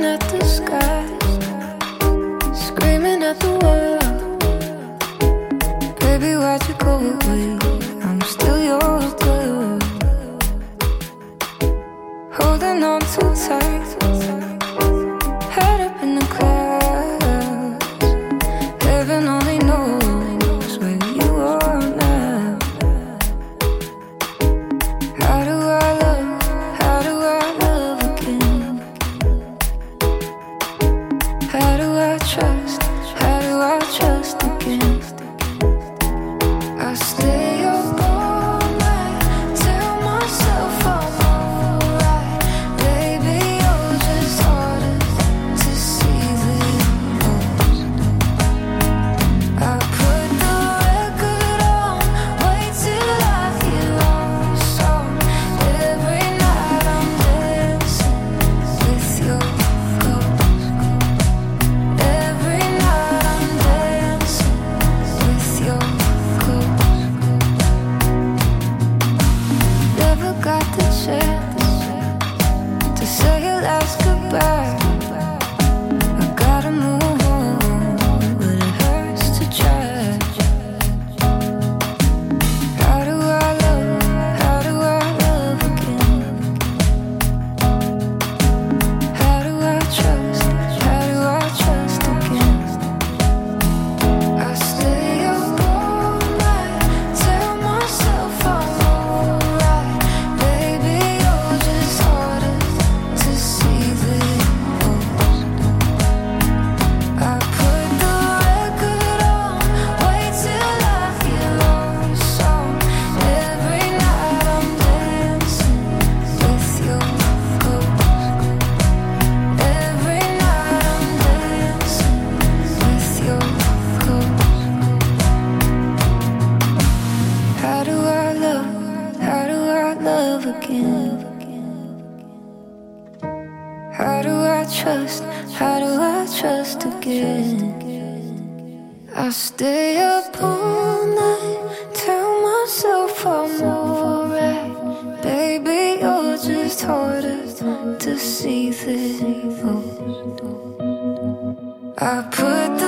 At the skies, screaming at the world. Baby, why'd you go away? I'm still yours, girl. Holding on too tight. trust. I love? How do I love again? How do I trust? How do I trust again? I stay up all night, tell myself I'm alright. Baby, you're just harder to see than most. I put the